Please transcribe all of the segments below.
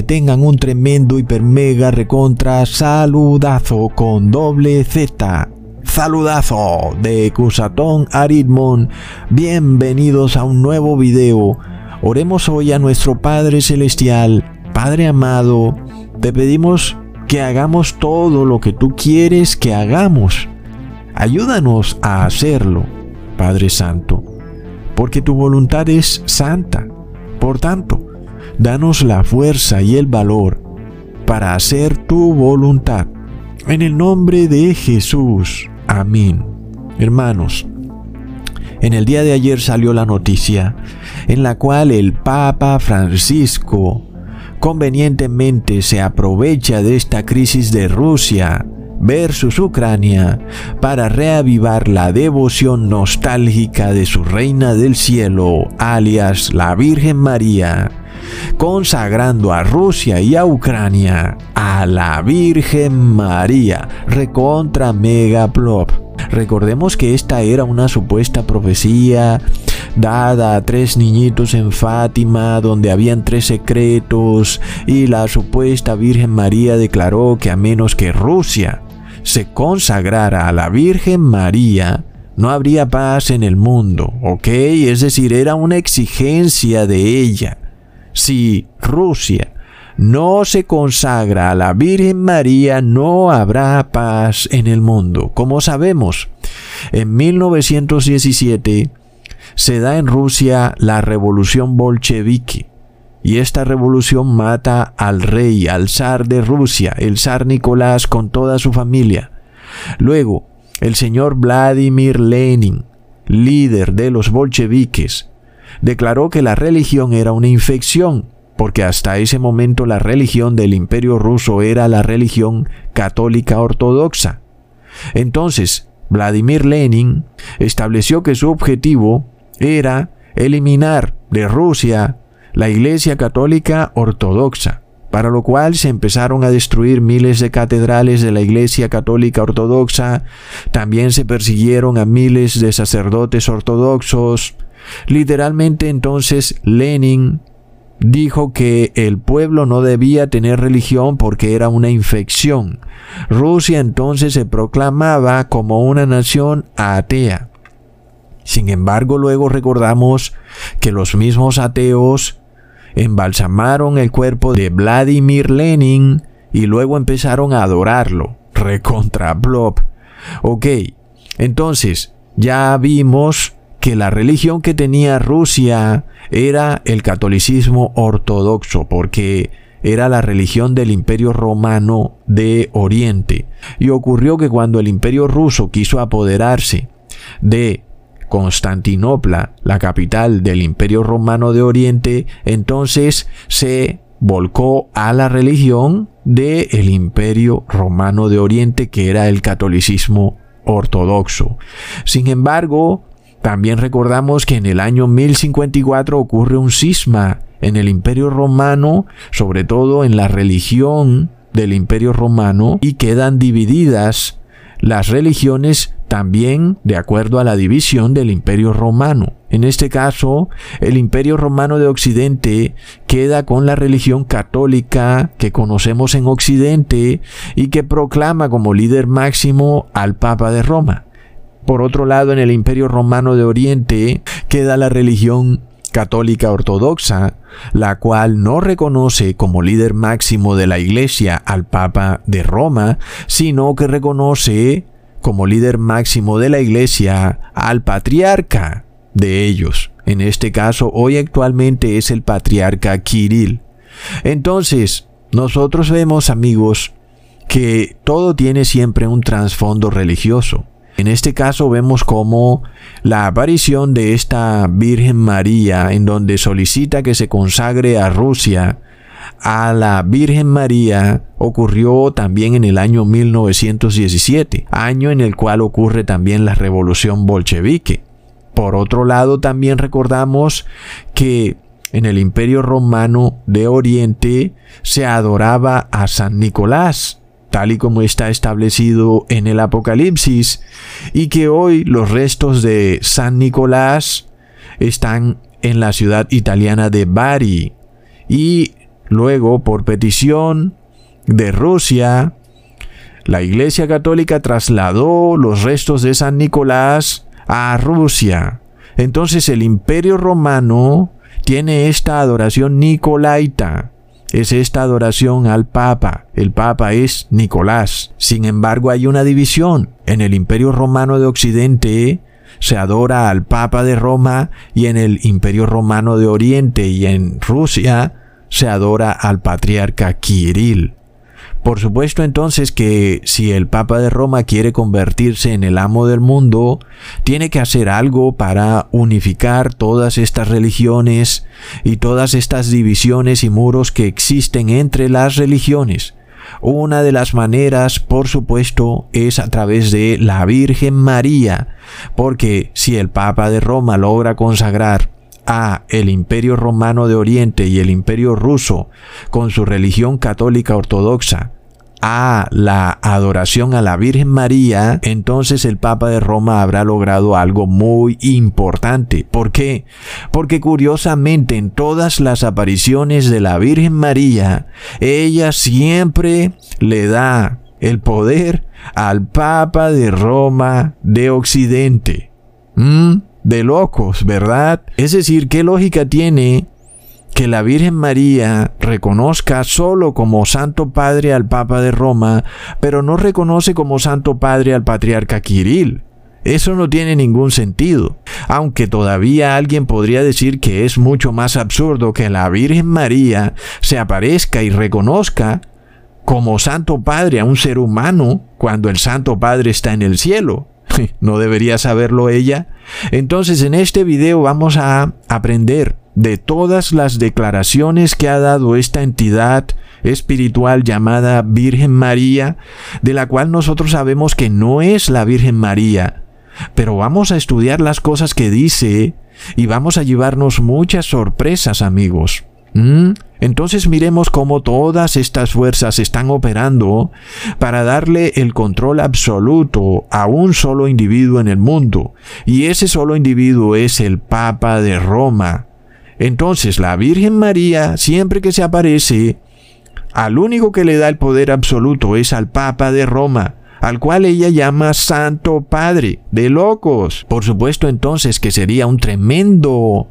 que tengan un tremendo hiper mega recontra saludazo con doble Z. Saludazo de Cusatón Aritmon. Bienvenidos a un nuevo video. Oremos hoy a nuestro Padre Celestial. Padre amado, te pedimos que hagamos todo lo que tú quieres que hagamos. Ayúdanos a hacerlo, Padre Santo, porque tu voluntad es santa. Por tanto, danos la fuerza y el valor para hacer tu voluntad. En el nombre de Jesús. Amén. Hermanos, en el día de ayer salió la noticia en la cual el Papa Francisco convenientemente se aprovecha de esta crisis de Rusia versus Ucrania para reavivar la devoción nostálgica de su reina del cielo, alias la Virgen María, consagrando a Rusia y a Ucrania a la Virgen María, recontra megaplop. Recordemos que esta era una supuesta profecía dada a tres niñitos en Fátima, donde habían tres secretos, y la supuesta Virgen María declaró que a menos que Rusia se consagrara a la Virgen María, no habría paz en el mundo, ¿ok? Es decir, era una exigencia de ella. Si Rusia no se consagra a la Virgen María, no habrá paz en el mundo. Como sabemos, en 1917 se da en Rusia la revolución bolchevique. Y esta revolución mata al rey, al zar de Rusia, el zar Nicolás con toda su familia. Luego, el señor Vladimir Lenin, líder de los bolcheviques, declaró que la religión era una infección, porque hasta ese momento la religión del imperio ruso era la religión católica ortodoxa. Entonces, Vladimir Lenin estableció que su objetivo era eliminar de Rusia la Iglesia Católica Ortodoxa, para lo cual se empezaron a destruir miles de catedrales de la Iglesia Católica Ortodoxa, también se persiguieron a miles de sacerdotes ortodoxos. Literalmente entonces Lenin dijo que el pueblo no debía tener religión porque era una infección. Rusia entonces se proclamaba como una nación atea. Sin embargo, luego recordamos que los mismos ateos embalsamaron el cuerpo de Vladimir Lenin y luego empezaron a adorarlo. Recontra Blob. Ok, entonces ya vimos que la religión que tenía Rusia era el catolicismo ortodoxo, porque era la religión del imperio romano de Oriente. Y ocurrió que cuando el imperio ruso quiso apoderarse de Constantinopla, la capital del Imperio Romano de Oriente, entonces se volcó a la religión del Imperio Romano de Oriente, que era el catolicismo ortodoxo. Sin embargo, también recordamos que en el año 1054 ocurre un cisma en el Imperio Romano, sobre todo en la religión del Imperio Romano, y quedan divididas las religiones también de acuerdo a la división del imperio romano. En este caso, el imperio romano de Occidente queda con la religión católica que conocemos en Occidente y que proclama como líder máximo al Papa de Roma. Por otro lado, en el imperio romano de Oriente queda la religión católica ortodoxa, la cual no reconoce como líder máximo de la Iglesia al Papa de Roma, sino que reconoce como líder máximo de la Iglesia al patriarca de ellos. En este caso, hoy actualmente es el patriarca Kirill. Entonces, nosotros vemos, amigos, que todo tiene siempre un trasfondo religioso. En este caso vemos como la aparición de esta Virgen María en donde solicita que se consagre a Rusia a la Virgen María ocurrió también en el año 1917, año en el cual ocurre también la revolución bolchevique. Por otro lado, también recordamos que en el Imperio Romano de Oriente se adoraba a San Nicolás, tal y como está establecido en el Apocalipsis, y que hoy los restos de San Nicolás están en la ciudad italiana de Bari. Y luego, por petición de Rusia, la Iglesia Católica trasladó los restos de San Nicolás a Rusia. Entonces el Imperio Romano tiene esta adoración nicolaita es esta adoración al Papa. El Papa es Nicolás. Sin embargo, hay una división. En el Imperio Romano de Occidente se adora al Papa de Roma y en el Imperio Romano de Oriente y en Rusia se adora al patriarca Kirill. Por supuesto entonces que si el Papa de Roma quiere convertirse en el amo del mundo, tiene que hacer algo para unificar todas estas religiones y todas estas divisiones y muros que existen entre las religiones. Una de las maneras, por supuesto, es a través de la Virgen María, porque si el Papa de Roma logra consagrar a el imperio romano de Oriente y el imperio ruso con su religión católica ortodoxa a la adoración a la Virgen María, entonces el Papa de Roma habrá logrado algo muy importante. ¿Por qué? Porque curiosamente en todas las apariciones de la Virgen María, ella siempre le da el poder al Papa de Roma de Occidente. ¿Mm? De locos, ¿verdad? Es decir, ¿qué lógica tiene que la Virgen María reconozca solo como Santo Padre al Papa de Roma, pero no reconoce como Santo Padre al Patriarca Kirill? Eso no tiene ningún sentido, aunque todavía alguien podría decir que es mucho más absurdo que la Virgen María se aparezca y reconozca como Santo Padre a un ser humano cuando el Santo Padre está en el cielo. ¿No debería saberlo ella? Entonces en este video vamos a aprender de todas las declaraciones que ha dado esta entidad espiritual llamada Virgen María, de la cual nosotros sabemos que no es la Virgen María. Pero vamos a estudiar las cosas que dice y vamos a llevarnos muchas sorpresas amigos. ¿Mm? Entonces miremos cómo todas estas fuerzas están operando para darle el control absoluto a un solo individuo en el mundo, y ese solo individuo es el Papa de Roma. Entonces la Virgen María, siempre que se aparece, al único que le da el poder absoluto es al Papa de Roma, al cual ella llama Santo Padre, de locos. Por supuesto entonces que sería un tremendo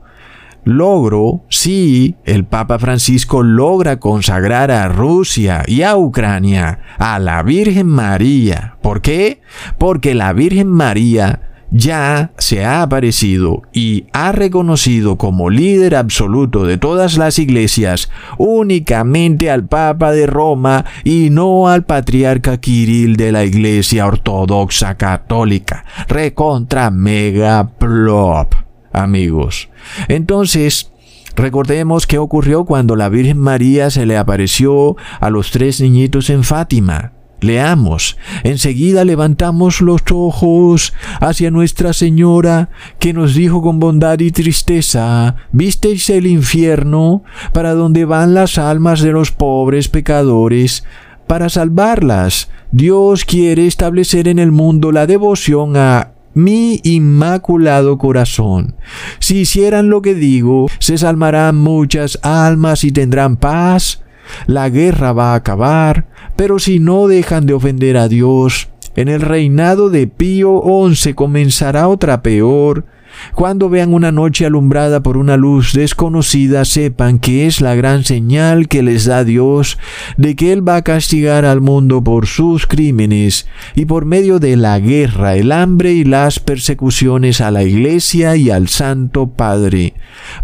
logro si el Papa Francisco logra consagrar a Rusia y a Ucrania a la Virgen María. ¿Por qué? Porque la Virgen María ya se ha aparecido y ha reconocido como líder absoluto de todas las iglesias únicamente al Papa de Roma y no al patriarca Kirill de la Iglesia Ortodoxa Católica. Recontra mega plop amigos. Entonces, recordemos qué ocurrió cuando la Virgen María se le apareció a los tres niñitos en Fátima. Leamos. Enseguida levantamos los ojos hacia Nuestra Señora, que nos dijo con bondad y tristeza, ¿visteis el infierno para donde van las almas de los pobres pecadores? para salvarlas. Dios quiere establecer en el mundo la devoción a mi inmaculado corazón. Si hicieran lo que digo, se salvarán muchas almas y tendrán paz. La guerra va a acabar, pero si no dejan de ofender a Dios, en el reinado de Pío XI comenzará otra peor, cuando vean una noche alumbrada por una luz desconocida, sepan que es la gran señal que les da Dios de que Él va a castigar al mundo por sus crímenes y por medio de la guerra, el hambre y las persecuciones a la Iglesia y al Santo Padre.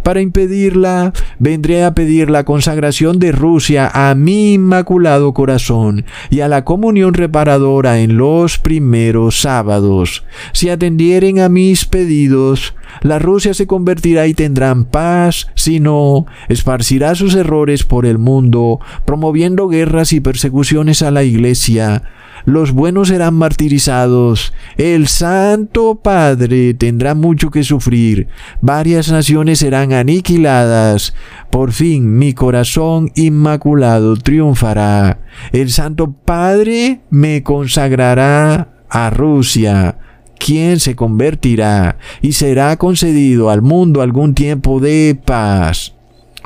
Para impedirla, vendré a pedir la consagración de Rusia a mi inmaculado corazón y a la comunión reparadora en los primeros sábados. Si atendieren a mis pedidos, la Rusia se convertirá y tendrán paz, sino esparcirá sus errores por el mundo, promoviendo guerras y persecuciones a la iglesia. Los buenos serán martirizados. El Santo Padre tendrá mucho que sufrir. Varias naciones serán aniquiladas. Por fin mi corazón inmaculado triunfará. El Santo Padre me consagrará a Rusia quien se convertirá y será concedido al mundo algún tiempo de paz.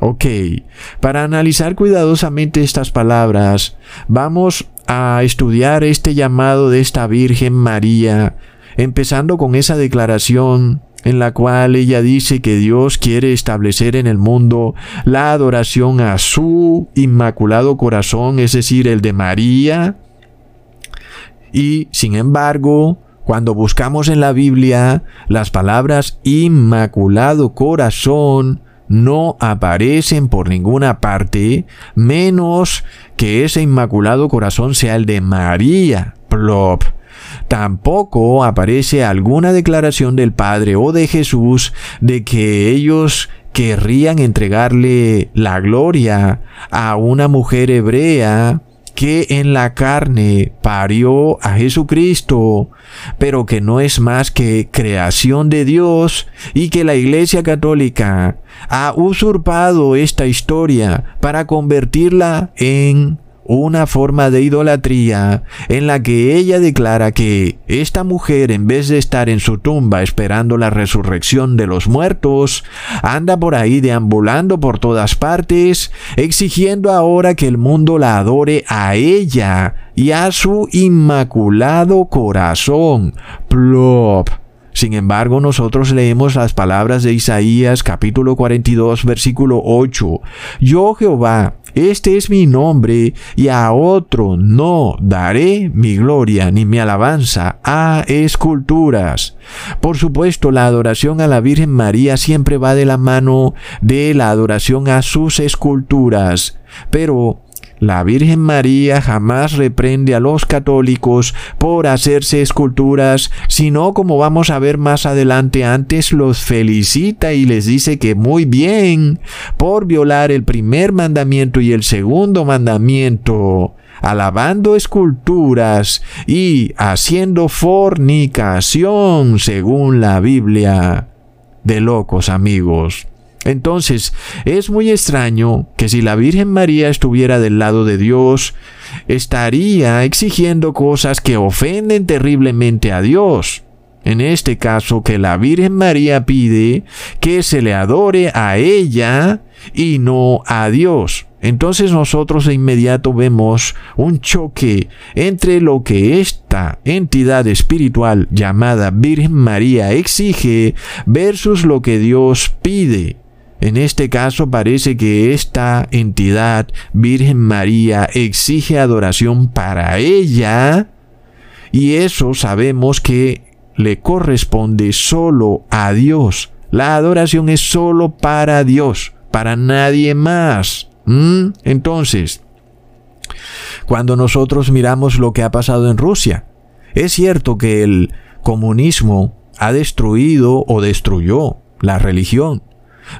Ok, para analizar cuidadosamente estas palabras, vamos a estudiar este llamado de esta Virgen María, empezando con esa declaración en la cual ella dice que Dios quiere establecer en el mundo la adoración a su inmaculado corazón, es decir, el de María, y sin embargo, cuando buscamos en la Biblia las palabras Inmaculado Corazón, no aparecen por ninguna parte, menos que ese Inmaculado Corazón sea el de María. Plop. Tampoco aparece alguna declaración del Padre o de Jesús de que ellos querrían entregarle la gloria a una mujer hebrea que en la carne parió a Jesucristo, pero que no es más que creación de Dios y que la Iglesia Católica ha usurpado esta historia para convertirla en una forma de idolatría en la que ella declara que esta mujer, en vez de estar en su tumba esperando la resurrección de los muertos, anda por ahí deambulando por todas partes, exigiendo ahora que el mundo la adore a ella y a su inmaculado corazón. Plop. Sin embargo, nosotros leemos las palabras de Isaías capítulo 42 versículo 8. Yo Jehová, este es mi nombre, y a otro no daré mi gloria ni mi alabanza a esculturas. Por supuesto, la adoración a la Virgen María siempre va de la mano de la adoración a sus esculturas. Pero la Virgen María jamás reprende a los católicos por hacerse esculturas, sino como vamos a ver más adelante antes los felicita y les dice que muy bien por violar el primer mandamiento y el segundo mandamiento alabando esculturas y haciendo fornicación según la Biblia. De locos amigos. Entonces, es muy extraño que si la Virgen María estuviera del lado de Dios, estaría exigiendo cosas que ofenden terriblemente a Dios. En este caso, que la Virgen María pide que se le adore a ella y no a Dios. Entonces nosotros de inmediato vemos un choque entre lo que esta entidad espiritual llamada Virgen María exige versus lo que Dios pide. En este caso parece que esta entidad, Virgen María, exige adoración para ella y eso sabemos que le corresponde solo a Dios. La adoración es solo para Dios, para nadie más. ¿Mm? Entonces, cuando nosotros miramos lo que ha pasado en Rusia, es cierto que el comunismo ha destruido o destruyó la religión,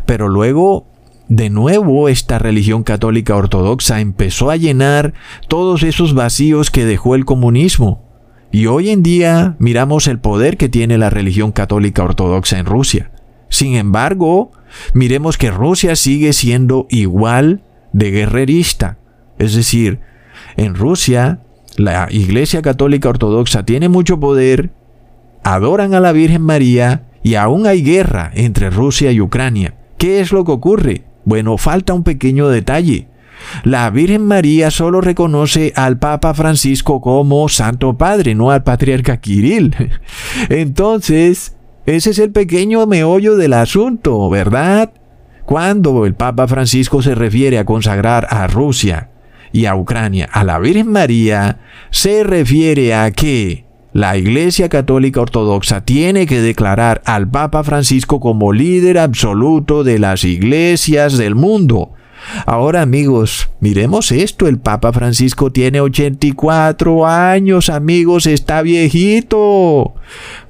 pero luego, de nuevo, esta religión católica ortodoxa empezó a llenar todos esos vacíos que dejó el comunismo. Y hoy en día miramos el poder que tiene la religión católica ortodoxa en Rusia. Sin embargo, miremos que Rusia sigue siendo igual de guerrerista. Es decir, en Rusia, la Iglesia Católica Ortodoxa tiene mucho poder, adoran a la Virgen María y aún hay guerra entre Rusia y Ucrania. ¿Qué es lo que ocurre? Bueno, falta un pequeño detalle. La Virgen María solo reconoce al Papa Francisco como Santo Padre, no al Patriarca Kirill. Entonces, ese es el pequeño meollo del asunto, ¿verdad? Cuando el Papa Francisco se refiere a consagrar a Rusia y a Ucrania a la Virgen María, se refiere a que la Iglesia Católica Ortodoxa tiene que declarar al Papa Francisco como líder absoluto de las iglesias del mundo. Ahora amigos, miremos esto, el Papa Francisco tiene 84 años, amigos, está viejito.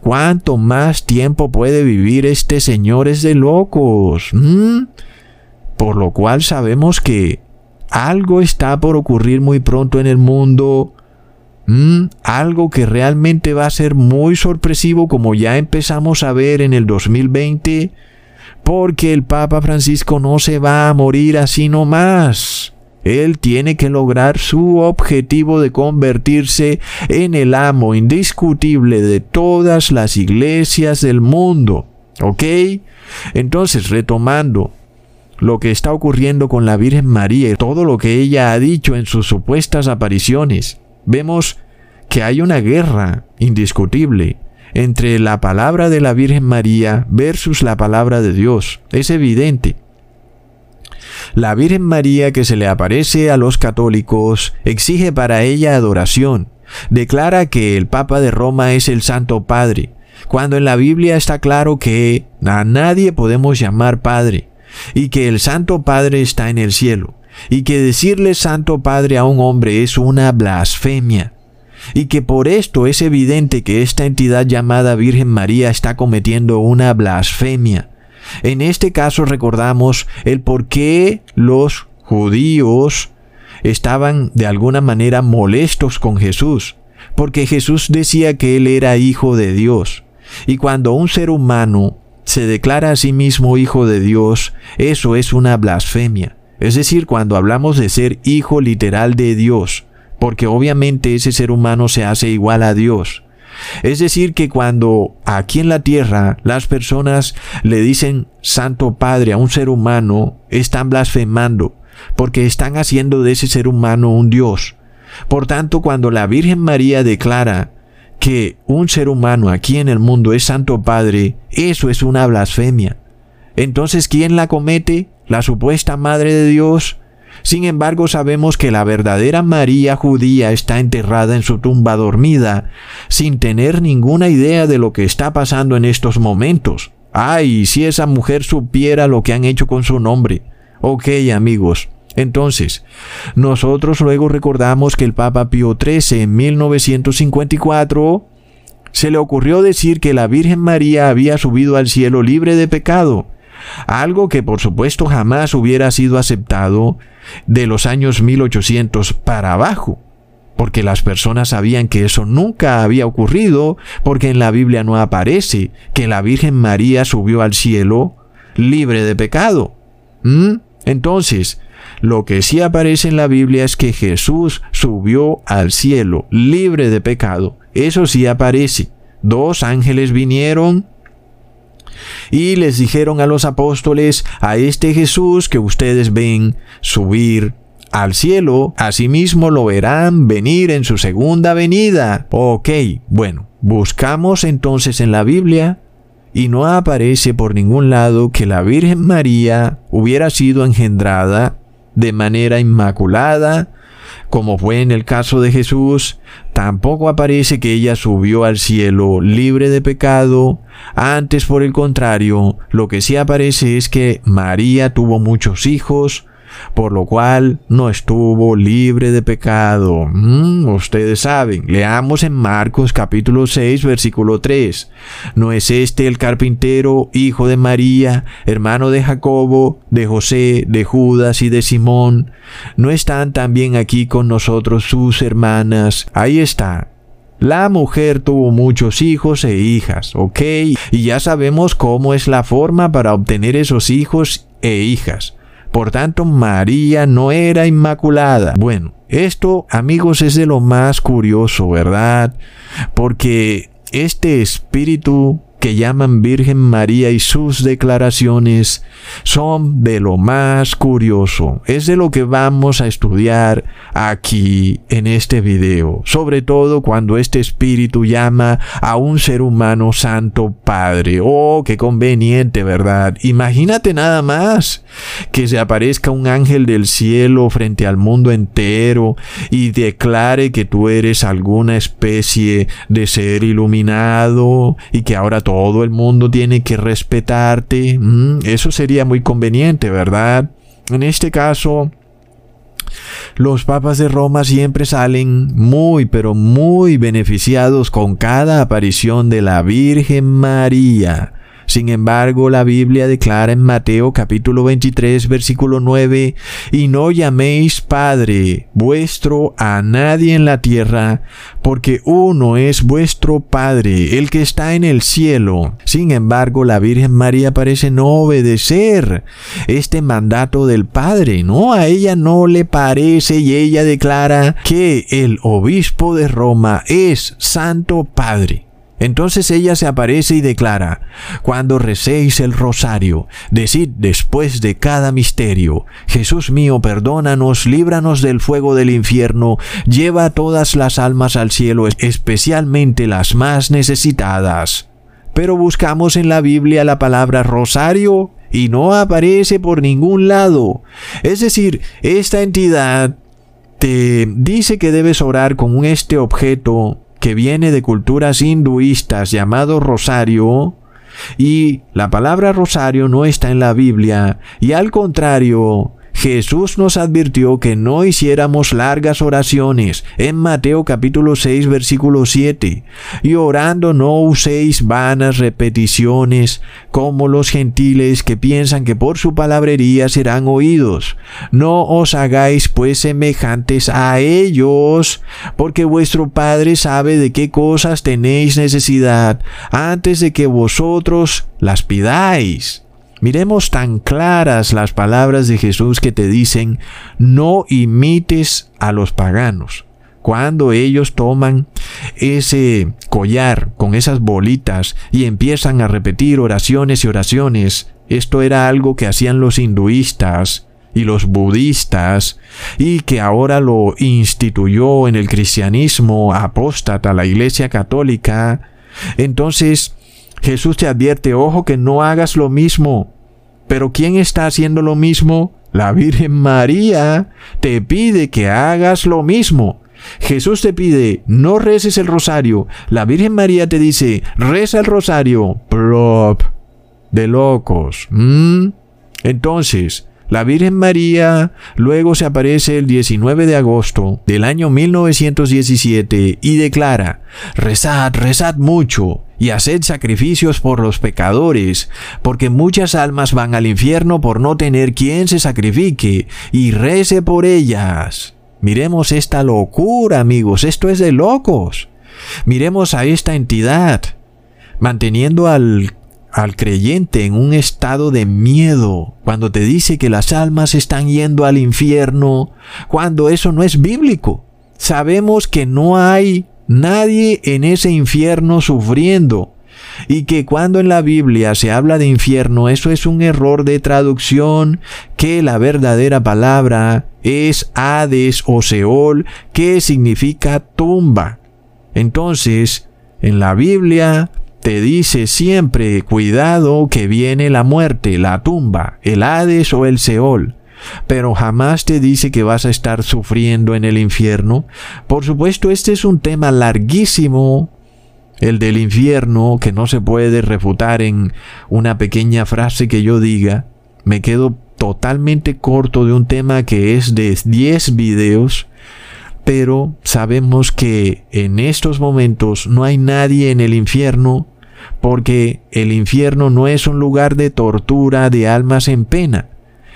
¿Cuánto más tiempo puede vivir este señor es de locos? Por lo cual sabemos que algo está por ocurrir muy pronto en el mundo. ¿Mm? Algo que realmente va a ser muy sorpresivo como ya empezamos a ver en el 2020 porque el Papa Francisco no se va a morir así nomás. Él tiene que lograr su objetivo de convertirse en el amo indiscutible de todas las iglesias del mundo. ¿Ok? Entonces, retomando lo que está ocurriendo con la Virgen María y todo lo que ella ha dicho en sus supuestas apariciones, vemos que hay una guerra indiscutible entre la palabra de la Virgen María versus la palabra de Dios. Es evidente. La Virgen María que se le aparece a los católicos exige para ella adoración. Declara que el Papa de Roma es el Santo Padre, cuando en la Biblia está claro que a nadie podemos llamar Padre, y que el Santo Padre está en el cielo, y que decirle Santo Padre a un hombre es una blasfemia y que por esto es evidente que esta entidad llamada Virgen María está cometiendo una blasfemia. En este caso recordamos el por qué los judíos estaban de alguna manera molestos con Jesús, porque Jesús decía que él era hijo de Dios. Y cuando un ser humano se declara a sí mismo hijo de Dios, eso es una blasfemia. Es decir, cuando hablamos de ser hijo literal de Dios, porque obviamente ese ser humano se hace igual a Dios. Es decir, que cuando aquí en la tierra las personas le dicen Santo Padre a un ser humano, están blasfemando, porque están haciendo de ese ser humano un Dios. Por tanto, cuando la Virgen María declara que un ser humano aquí en el mundo es Santo Padre, eso es una blasfemia. Entonces, ¿quién la comete? ¿La supuesta Madre de Dios? Sin embargo, sabemos que la verdadera María judía está enterrada en su tumba dormida, sin tener ninguna idea de lo que está pasando en estos momentos. Ay, si esa mujer supiera lo que han hecho con su nombre. Ok, amigos. Entonces, nosotros luego recordamos que el Papa Pío XIII en 1954 se le ocurrió decir que la Virgen María había subido al cielo libre de pecado, algo que por supuesto jamás hubiera sido aceptado de los años 1800 para abajo, porque las personas sabían que eso nunca había ocurrido, porque en la Biblia no aparece que la Virgen María subió al cielo libre de pecado. Entonces, lo que sí aparece en la Biblia es que Jesús subió al cielo libre de pecado. Eso sí aparece. Dos ángeles vinieron y les dijeron a los apóstoles, a este Jesús que ustedes ven subir al cielo, asimismo lo verán venir en su segunda venida. Ok, bueno, buscamos entonces en la Biblia y no aparece por ningún lado que la Virgen María hubiera sido engendrada de manera inmaculada, como fue en el caso de Jesús, tampoco aparece que ella subió al cielo libre de pecado. Antes, por el contrario, lo que sí aparece es que María tuvo muchos hijos, por lo cual no estuvo libre de pecado. Mm, ustedes saben, leamos en Marcos capítulo 6 versículo 3. ¿No es este el carpintero, hijo de María, hermano de Jacobo, de José, de Judas y de Simón? ¿No están también aquí con nosotros sus hermanas? Ahí está. La mujer tuvo muchos hijos e hijas, ¿ok? Y ya sabemos cómo es la forma para obtener esos hijos e hijas. Por tanto, María no era inmaculada. Bueno, Esto, amigos, es de lo más curioso, ¿verdad? Porque este espíritu que llaman Virgen María y sus declaraciones son de lo más curioso. Es de lo que vamos a estudiar aquí en este video. Sobre todo cuando este espíritu llama a un ser humano santo padre. Oh, qué conveniente, ¿verdad? Imagínate nada más que se aparezca un ángel del cielo frente al mundo entero y declare que tú eres alguna especie de ser iluminado y que ahora todo el mundo tiene que respetarte. Mm, eso sería muy conveniente, ¿verdad? En este caso, los papas de Roma siempre salen muy, pero muy beneficiados con cada aparición de la Virgen María. Sin embargo, la Biblia declara en Mateo capítulo 23 versículo 9, y no llaméis Padre vuestro a nadie en la tierra, porque uno es vuestro Padre, el que está en el cielo. Sin embargo, la Virgen María parece no obedecer este mandato del Padre, ¿no? A ella no le parece y ella declara que el obispo de Roma es Santo Padre. Entonces ella se aparece y declara, cuando recéis el rosario, decid después de cada misterio, Jesús mío, perdónanos, líbranos del fuego del infierno, lleva todas las almas al cielo, especialmente las más necesitadas. Pero buscamos en la Biblia la palabra rosario y no aparece por ningún lado. Es decir, esta entidad te dice que debes orar con este objeto que viene de culturas hinduistas llamado rosario, y la palabra rosario no está en la Biblia, y al contrario, Jesús nos advirtió que no hiciéramos largas oraciones en Mateo capítulo 6 versículo 7 y orando no uséis vanas repeticiones como los gentiles que piensan que por su palabrería serán oídos. No os hagáis pues semejantes a ellos porque vuestro Padre sabe de qué cosas tenéis necesidad antes de que vosotros las pidáis. Miremos tan claras las palabras de Jesús que te dicen, no imites a los paganos. Cuando ellos toman ese collar con esas bolitas y empiezan a repetir oraciones y oraciones, esto era algo que hacían los hinduistas y los budistas y que ahora lo instituyó en el cristianismo apóstata la iglesia católica, entonces Jesús te advierte, ojo que no hagas lo mismo. Pero ¿quién está haciendo lo mismo? La Virgen María te pide que hagas lo mismo. Jesús te pide, no reces el rosario. La Virgen María te dice, reza el rosario. Prop. De locos. ¿Mm? Entonces, la Virgen María luego se aparece el 19 de agosto del año 1917 y declara, rezad, rezad mucho y haced sacrificios por los pecadores, porque muchas almas van al infierno por no tener quien se sacrifique y rece por ellas. Miremos esta locura, amigos, esto es de locos. Miremos a esta entidad, manteniendo al al creyente en un estado de miedo cuando te dice que las almas están yendo al infierno, cuando eso no es bíblico. Sabemos que no hay nadie en ese infierno sufriendo y que cuando en la Biblia se habla de infierno, eso es un error de traducción, que la verdadera palabra es Hades o Seol, que significa tumba. Entonces, en la Biblia te dice siempre, cuidado que viene la muerte, la tumba, el Hades o el Seol. Pero jamás te dice que vas a estar sufriendo en el infierno. Por supuesto, este es un tema larguísimo, el del infierno, que no se puede refutar en una pequeña frase que yo diga. Me quedo totalmente corto de un tema que es de 10 videos pero sabemos que en estos momentos no hay nadie en el infierno porque el infierno no es un lugar de tortura de almas en pena.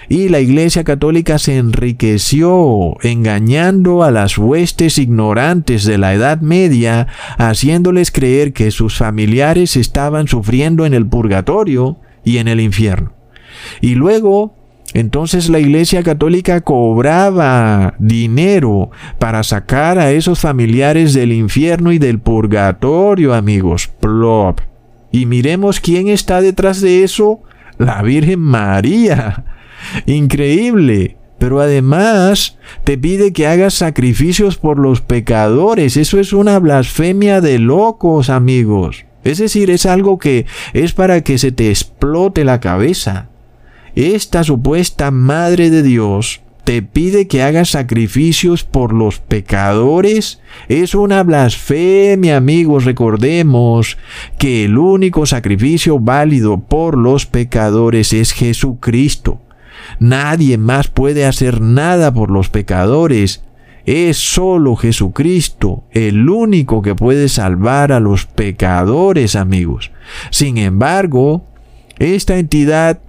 Y la Iglesia Católica se enriqueció engañando a las huestes ignorantes de la Edad Media, haciéndoles creer que sus familiares estaban sufriendo en el purgatorio y en el infierno. Y luego Entonces la Iglesia Católica cobraba dinero para sacar a esos familiares del infierno y del purgatorio, amigos. Plop. Y miremos quién está detrás de eso. La Virgen María. Increíble. Pero además te pide que hagas sacrificios por los pecadores. Eso es una blasfemia de locos, amigos. Es decir, es algo que es para que se te explote la cabeza. Esta supuesta Madre de Dios te pide que hagas sacrificios por los pecadores. Es una blasfemia, amigos. Recordemos que el único sacrificio válido por los pecadores es Jesucristo. Nadie más puede hacer nada por los pecadores. Es solo Jesucristo el único que puede salvar a los pecadores, amigos. Sin embargo, esta entidad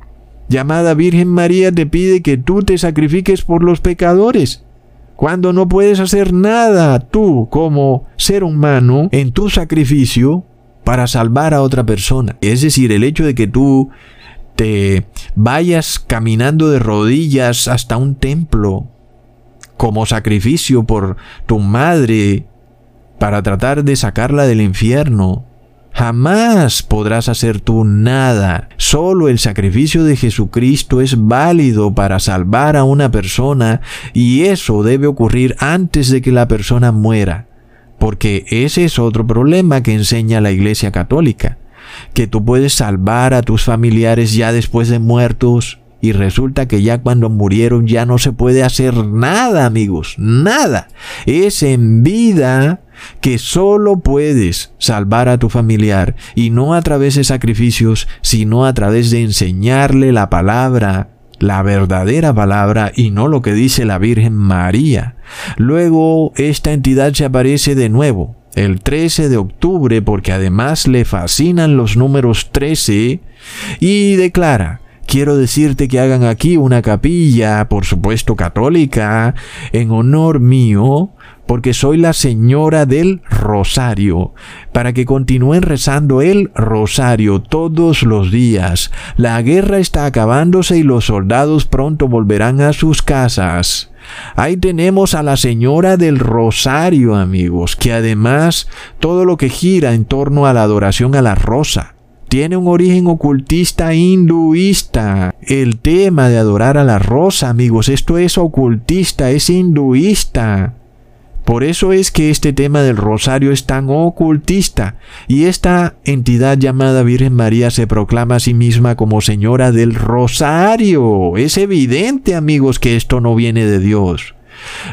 llamada Virgen María te pide que tú te sacrifiques por los pecadores. Cuando no puedes hacer nada tú como ser humano en tu sacrificio para salvar a otra persona. Es decir, el hecho de que tú te vayas caminando de rodillas hasta un templo como sacrificio por tu madre para tratar de sacarla del infierno. Jamás podrás hacer tú nada. Solo el sacrificio de Jesucristo es válido para salvar a una persona y eso debe ocurrir antes de que la persona muera. Porque ese es otro problema que enseña la Iglesia Católica que tú puedes salvar a tus familiares ya después de muertos y resulta que ya cuando murieron ya no se puede hacer nada, amigos, nada. Es en vida que solo puedes salvar a tu familiar y no a través de sacrificios, sino a través de enseñarle la palabra, la verdadera palabra y no lo que dice la Virgen María. Luego esta entidad se aparece de nuevo el 13 de octubre porque además le fascinan los números 13 y declara, quiero decirte que hagan aquí una capilla, por supuesto católica, en honor mío, porque soy la señora del rosario, para que continúen rezando el rosario todos los días. La guerra está acabándose y los soldados pronto volverán a sus casas. Ahí tenemos a la señora del rosario, amigos, que además todo lo que gira en torno a la adoración a la rosa tiene un origen ocultista hinduista. El tema de adorar a la rosa, amigos, esto es ocultista, es hinduista. Por eso es que este tema del rosario es tan ocultista y esta entidad llamada Virgen María se proclama a sí misma como Señora del Rosario. Es evidente, amigos, que esto no viene de Dios.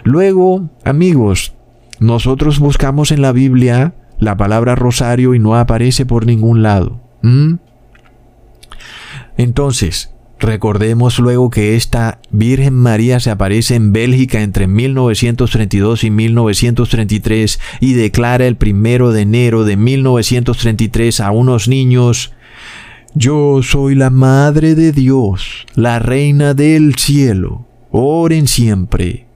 Luego, amigos, nosotros buscamos en la Biblia la palabra rosario y no aparece por ningún lado. ¿Mm? Entonces, Recordemos luego que esta Virgen María se aparece en Bélgica entre 1932 y 1933 y declara el primero de enero de 1933 a unos niños Yo soy la Madre de Dios, la Reina del Cielo. Oren siempre.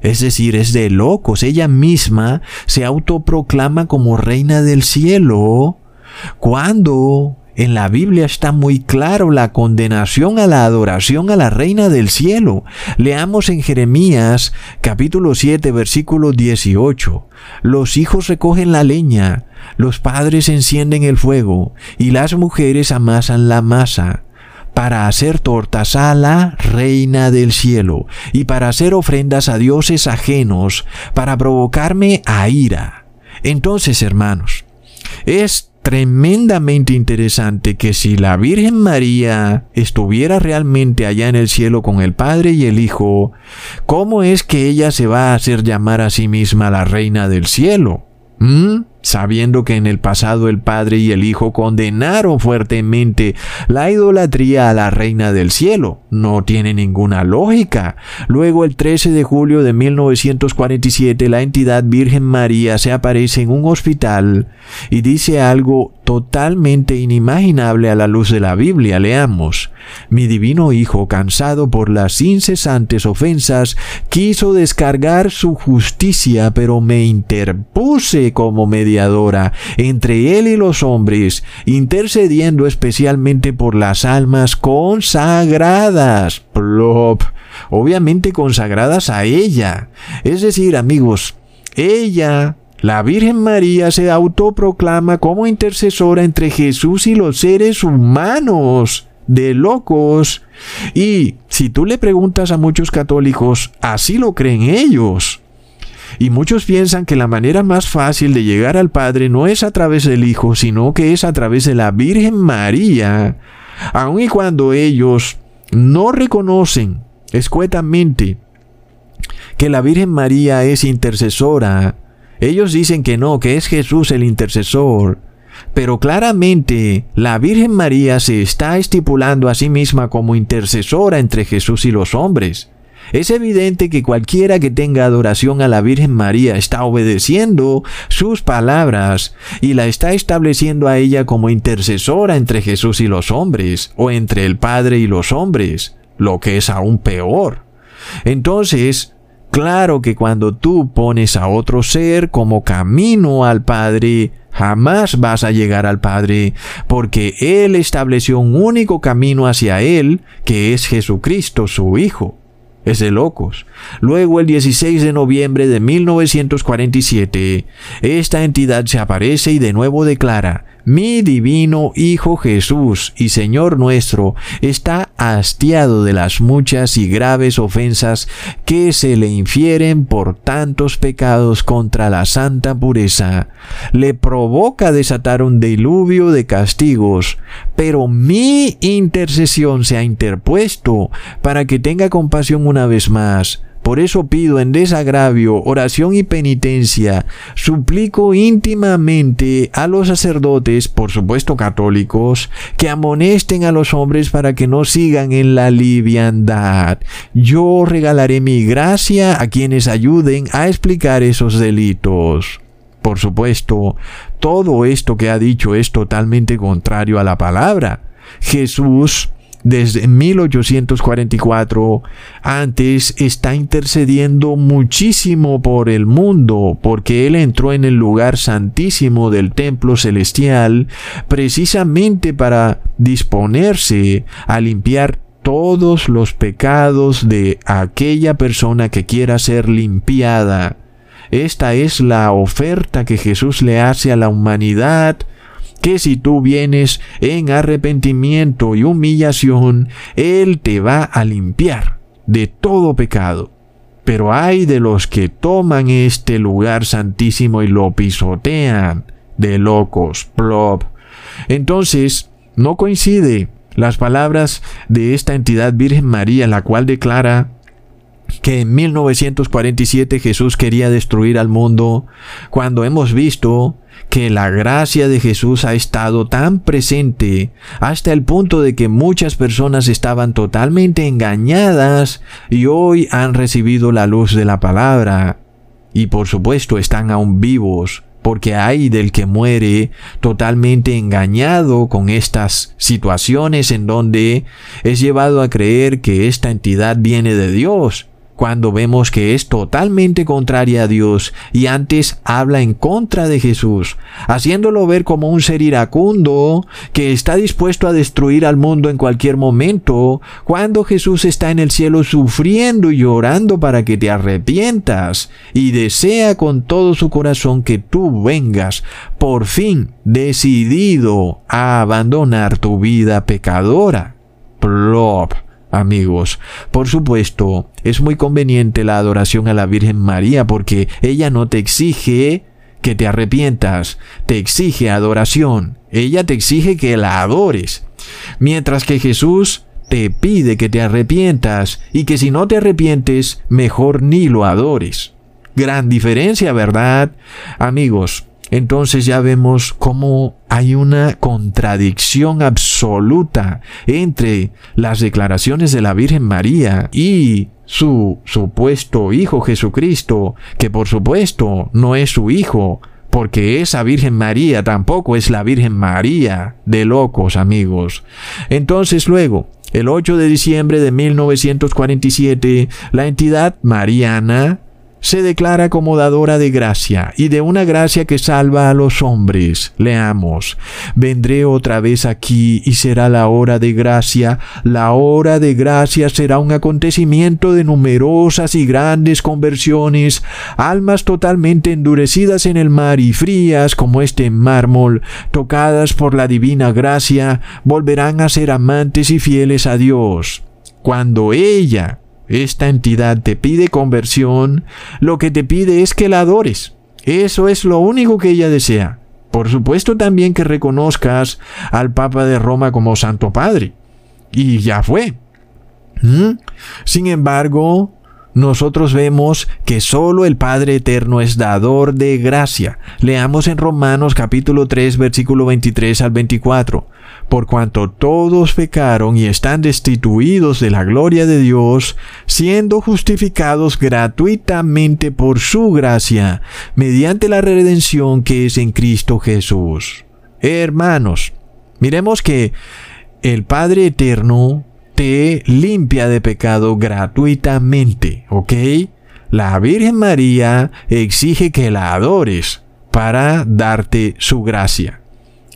Es decir, es de locos. Ella misma se autoproclama como Reina del Cielo. ¿Cuándo? En la Biblia está muy claro la condenación a la adoración a la reina del cielo. Leamos en Jeremías capítulo 7 versículo 18. Los hijos recogen la leña, los padres encienden el fuego y las mujeres amasan la masa para hacer tortas a la reina del cielo y para hacer ofrendas a dioses ajenos, para provocarme a ira. Entonces, hermanos, es tremendamente interesante que si la Virgen María estuviera realmente allá en el cielo con el Padre y el Hijo, ¿cómo es que ella se va a hacer llamar a sí misma la Reina del cielo? ¿Mm? Sabiendo que en el pasado el Padre y el Hijo condenaron fuertemente la idolatría a la Reina del Cielo. No tiene ninguna lógica. Luego, el 13 de julio de 1947, la entidad Virgen María se aparece en un hospital y dice algo totalmente inimaginable a la luz de la Biblia. Leamos. Mi divino Hijo, cansado por las incesantes ofensas, quiso descargar su justicia, pero me interpuse como medio entre Él y los hombres, intercediendo especialmente por las almas consagradas. Plop. Obviamente consagradas a ella. Es decir, amigos, ella la Virgen María se autoproclama como intercesora entre Jesús y los seres humanos. De locos. Y si tú le preguntas a muchos católicos, así lo creen ellos. Y muchos piensan que la manera más fácil de llegar al Padre no es a través del Hijo, sino que es a través de la Virgen María. Aun y cuando ellos no reconocen escuetamente que la Virgen María es intercesora, ellos dicen que no, que es Jesús el intercesor. Pero claramente la Virgen María se está estipulando a sí misma como intercesora entre Jesús y los hombres. Es evidente que cualquiera que tenga adoración a la Virgen María está obedeciendo sus palabras y la está estableciendo a ella como intercesora entre Jesús y los hombres, o entre el Padre y los hombres, lo que es aún peor. Entonces, Claro que cuando tú pones a otro ser como camino al Padre, jamás vas a llegar al Padre, porque Él estableció un único camino hacia Él, que es Jesucristo, su Hijo. Es de locos. Luego, el 16 de noviembre de 1947, esta entidad se aparece y de nuevo declara, mi divino Hijo Jesús y Señor nuestro está hastiado de las muchas y graves ofensas que se le infieren por tantos pecados contra la santa pureza. Le provoca desatar un diluvio de castigos, pero mi intercesión se ha interpuesto para que tenga compasión una vez más por eso pido en desagravio, oración y penitencia, suplico íntimamente a los sacerdotes, por supuesto católicos, que amonesten a los hombres para que no sigan en la liviandad. Yo regalaré mi gracia a quienes ayuden a explicar esos delitos. Por supuesto, todo esto que ha dicho es totalmente contrario a la palabra. Jesús desde 1844 antes está intercediendo muchísimo por el mundo porque él entró en el lugar santísimo del templo celestial precisamente para disponerse a limpiar todos los pecados de aquella persona que quiera ser limpiada. Esta es la oferta que Jesús le hace a la humanidad que si tú vienes en arrepentimiento y humillación, Él te va a limpiar de todo pecado. Pero hay de los que toman este lugar santísimo y lo pisotean, de locos, plop. Entonces, no coincide las palabras de esta entidad Virgen María, la cual declara que en 1947 Jesús quería destruir al mundo, cuando hemos visto que la gracia de Jesús ha estado tan presente hasta el punto de que muchas personas estaban totalmente engañadas y hoy han recibido la luz de la palabra. Y por supuesto están aún vivos porque hay del que muere totalmente engañado con estas situaciones en donde es llevado a creer que esta entidad viene de Dios cuando vemos que es totalmente contraria a Dios y antes habla en contra de Jesús, haciéndolo ver como un ser iracundo que está dispuesto a destruir al mundo en cualquier momento, cuando Jesús está en el cielo sufriendo y llorando para que te arrepientas y desea con todo su corazón que tú vengas por fin decidido a abandonar tu vida pecadora. Plop amigos. Por supuesto, es muy conveniente la adoración a la Virgen María porque ella no te exige que te arrepientas, te exige adoración, ella te exige que la adores. Mientras que Jesús te pide que te arrepientas y que si no te arrepientes, mejor ni lo adores. Gran diferencia, ¿verdad? Amigos, entonces ya vemos cómo hay una contradicción absoluta entre las declaraciones de la Virgen María y su supuesto Hijo Jesucristo, que por supuesto no es su Hijo, porque esa Virgen María tampoco es la Virgen María de locos amigos. Entonces luego, el 8 de diciembre de 1947, la entidad mariana se declara como dadora de gracia y de una gracia que salva a los hombres. Leamos, vendré otra vez aquí y será la hora de gracia. La hora de gracia será un acontecimiento de numerosas y grandes conversiones, almas totalmente endurecidas en el mar y frías como este mármol, tocadas por la divina gracia, volverán a ser amantes y fieles a Dios. Cuando ella, esta entidad te pide conversión, lo que te pide es que la adores. Eso es lo único que ella desea. Por supuesto también que reconozcas al Papa de Roma como Santo Padre. Y ya fue. ¿Mm? Sin embargo, nosotros vemos que solo el Padre Eterno es dador de gracia. Leamos en Romanos capítulo 3 versículo 23 al 24 por cuanto todos pecaron y están destituidos de la gloria de Dios, siendo justificados gratuitamente por su gracia, mediante la redención que es en Cristo Jesús. Hermanos, miremos que el Padre Eterno te limpia de pecado gratuitamente, ¿ok? La Virgen María exige que la adores para darte su gracia.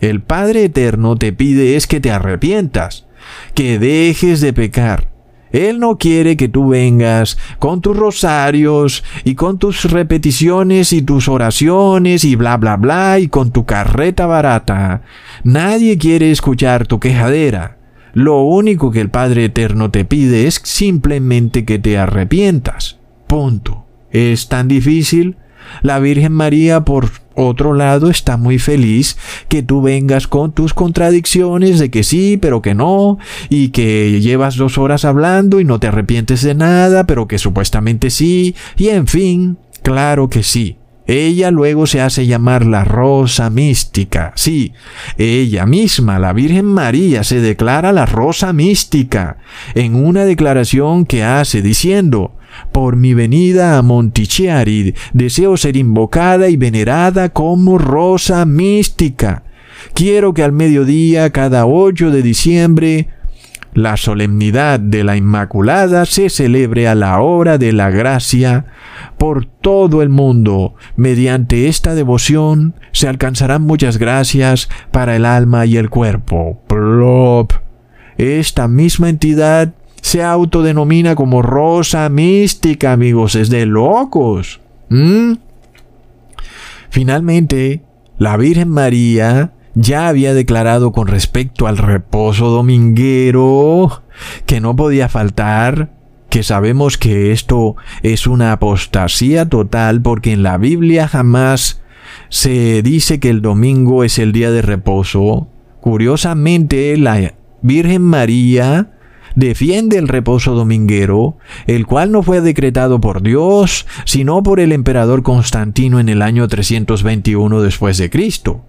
El Padre Eterno te pide es que te arrepientas, que dejes de pecar. Él no quiere que tú vengas con tus rosarios y con tus repeticiones y tus oraciones y bla bla bla y con tu carreta barata. Nadie quiere escuchar tu quejadera. Lo único que el Padre Eterno te pide es simplemente que te arrepientas. Punto. ¿Es tan difícil? La Virgen María, por otro lado, está muy feliz que tú vengas con tus contradicciones de que sí, pero que no, y que llevas dos horas hablando y no te arrepientes de nada, pero que supuestamente sí, y en fin, claro que sí. Ella luego se hace llamar la rosa mística. Sí, ella misma, la Virgen María, se declara la rosa mística en una declaración que hace diciendo, por mi venida a Montichiari deseo ser invocada y venerada como rosa mística. Quiero que al mediodía, cada 8 de diciembre, la solemnidad de la Inmaculada se celebre a la hora de la gracia por todo el mundo. Mediante esta devoción se alcanzarán muchas gracias para el alma y el cuerpo. Plop. Esta misma entidad se autodenomina como rosa mística, amigos. Es de locos. ¿Mm? Finalmente, la Virgen María ya había declarado con respecto al reposo dominguero que no podía faltar, que sabemos que esto es una apostasía total porque en la Biblia jamás se dice que el domingo es el día de reposo. Curiosamente, la Virgen María defiende el reposo dominguero, el cual no fue decretado por Dios, sino por el emperador Constantino en el año 321 después de Cristo.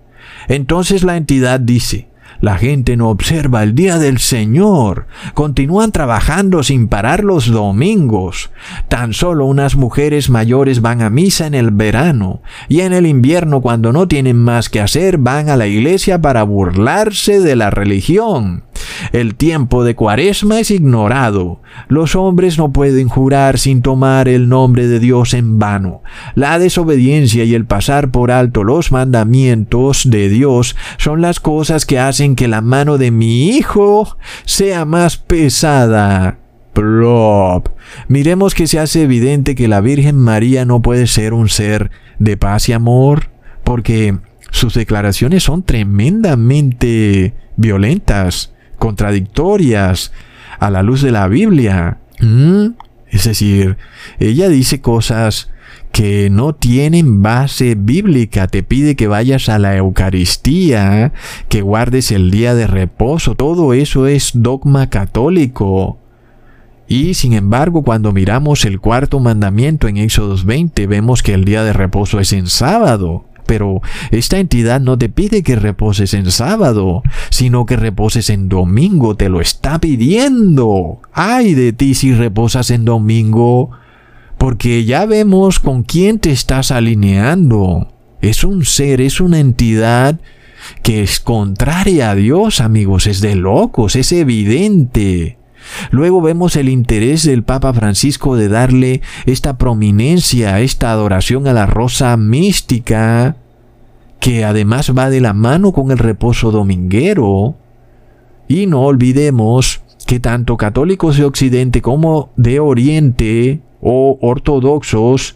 Entonces la entidad dice, la gente no observa el día del Señor. Continúan trabajando sin parar los domingos. Tan solo unas mujeres mayores van a misa en el verano y en el invierno cuando no tienen más que hacer van a la iglesia para burlarse de la religión. El tiempo de cuaresma es ignorado. Los hombres no pueden jurar sin tomar el nombre de Dios en vano. La desobediencia y el pasar por alto los mandamientos de Dios son las cosas que hacen que la mano de mi hijo sea más pesada. Plop. Miremos que se hace evidente que la Virgen María no puede ser un ser de paz y amor, porque sus declaraciones son tremendamente violentas contradictorias a la luz de la Biblia. ¿Mm? Es decir, ella dice cosas que no tienen base bíblica. Te pide que vayas a la Eucaristía, que guardes el día de reposo. Todo eso es dogma católico. Y sin embargo, cuando miramos el cuarto mandamiento en Éxodos 20, vemos que el día de reposo es en sábado. Pero esta entidad no te pide que reposes en sábado, sino que reposes en domingo, te lo está pidiendo. Ay de ti si reposas en domingo, porque ya vemos con quién te estás alineando. Es un ser, es una entidad que es contraria a Dios, amigos, es de locos, es evidente. Luego vemos el interés del Papa Francisco de darle esta prominencia, esta adoración a la rosa mística, que además va de la mano con el reposo dominguero. Y no olvidemos que tanto católicos de Occidente como de Oriente o ortodoxos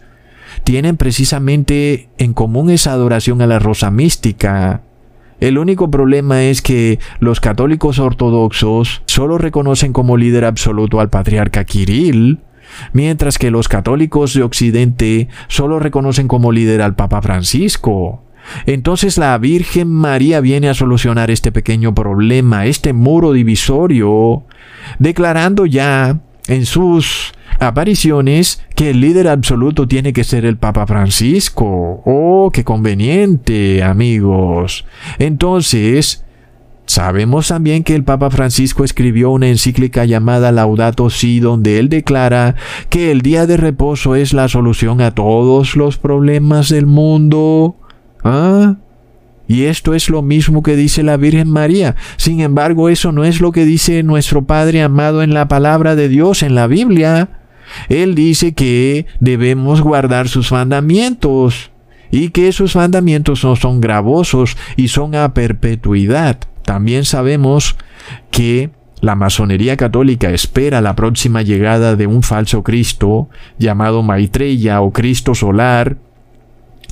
tienen precisamente en común esa adoración a la rosa mística. El único problema es que los católicos ortodoxos solo reconocen como líder absoluto al patriarca Kirill, mientras que los católicos de Occidente solo reconocen como líder al Papa Francisco. Entonces la Virgen María viene a solucionar este pequeño problema, este muro divisorio, declarando ya en sus apariciones que el líder absoluto tiene que ser el Papa Francisco. Oh, qué conveniente, amigos. Entonces, sabemos también que el Papa Francisco escribió una encíclica llamada Laudato Si, donde él declara que el día de reposo es la solución a todos los problemas del mundo. ¿Ah? Y esto es lo mismo que dice la Virgen María. Sin embargo, eso no es lo que dice nuestro Padre amado en la palabra de Dios, en la Biblia. Él dice que debemos guardar sus mandamientos y que sus mandamientos no son gravosos y son a perpetuidad. También sabemos que la masonería católica espera la próxima llegada de un falso Cristo llamado Maitreya o Cristo solar,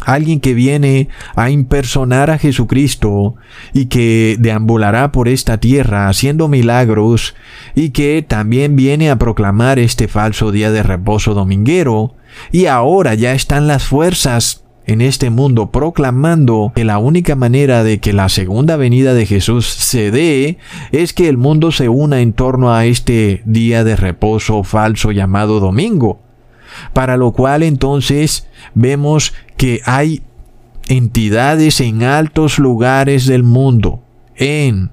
alguien que viene a impersonar a Jesucristo y que deambulará por esta tierra haciendo milagros y que también viene a proclamar este falso día de reposo dominguero y ahora ya están las fuerzas en este mundo proclamando que la única manera de que la segunda venida de Jesús se dé es que el mundo se una en torno a este día de reposo falso llamado domingo. Para lo cual entonces vemos que hay entidades en altos lugares del mundo, en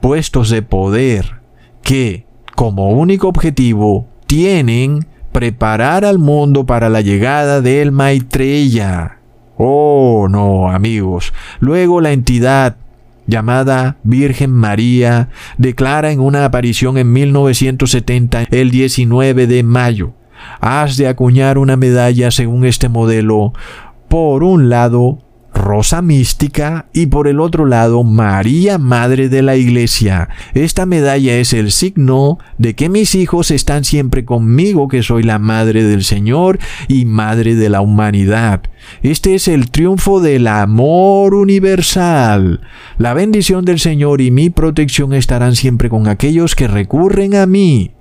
puestos de poder, que como único objetivo tienen preparar al mundo para la llegada del Maitreya. Oh, no, amigos. Luego la entidad llamada Virgen María declara en una aparición en 1970, el 19 de mayo, has de acuñar una medalla según este modelo. Por un lado, Rosa Mística y por el otro lado María Madre de la Iglesia. Esta medalla es el signo de que mis hijos están siempre conmigo, que soy la Madre del Señor y Madre de la humanidad. Este es el triunfo del amor universal. La bendición del Señor y mi protección estarán siempre con aquellos que recurren a mí.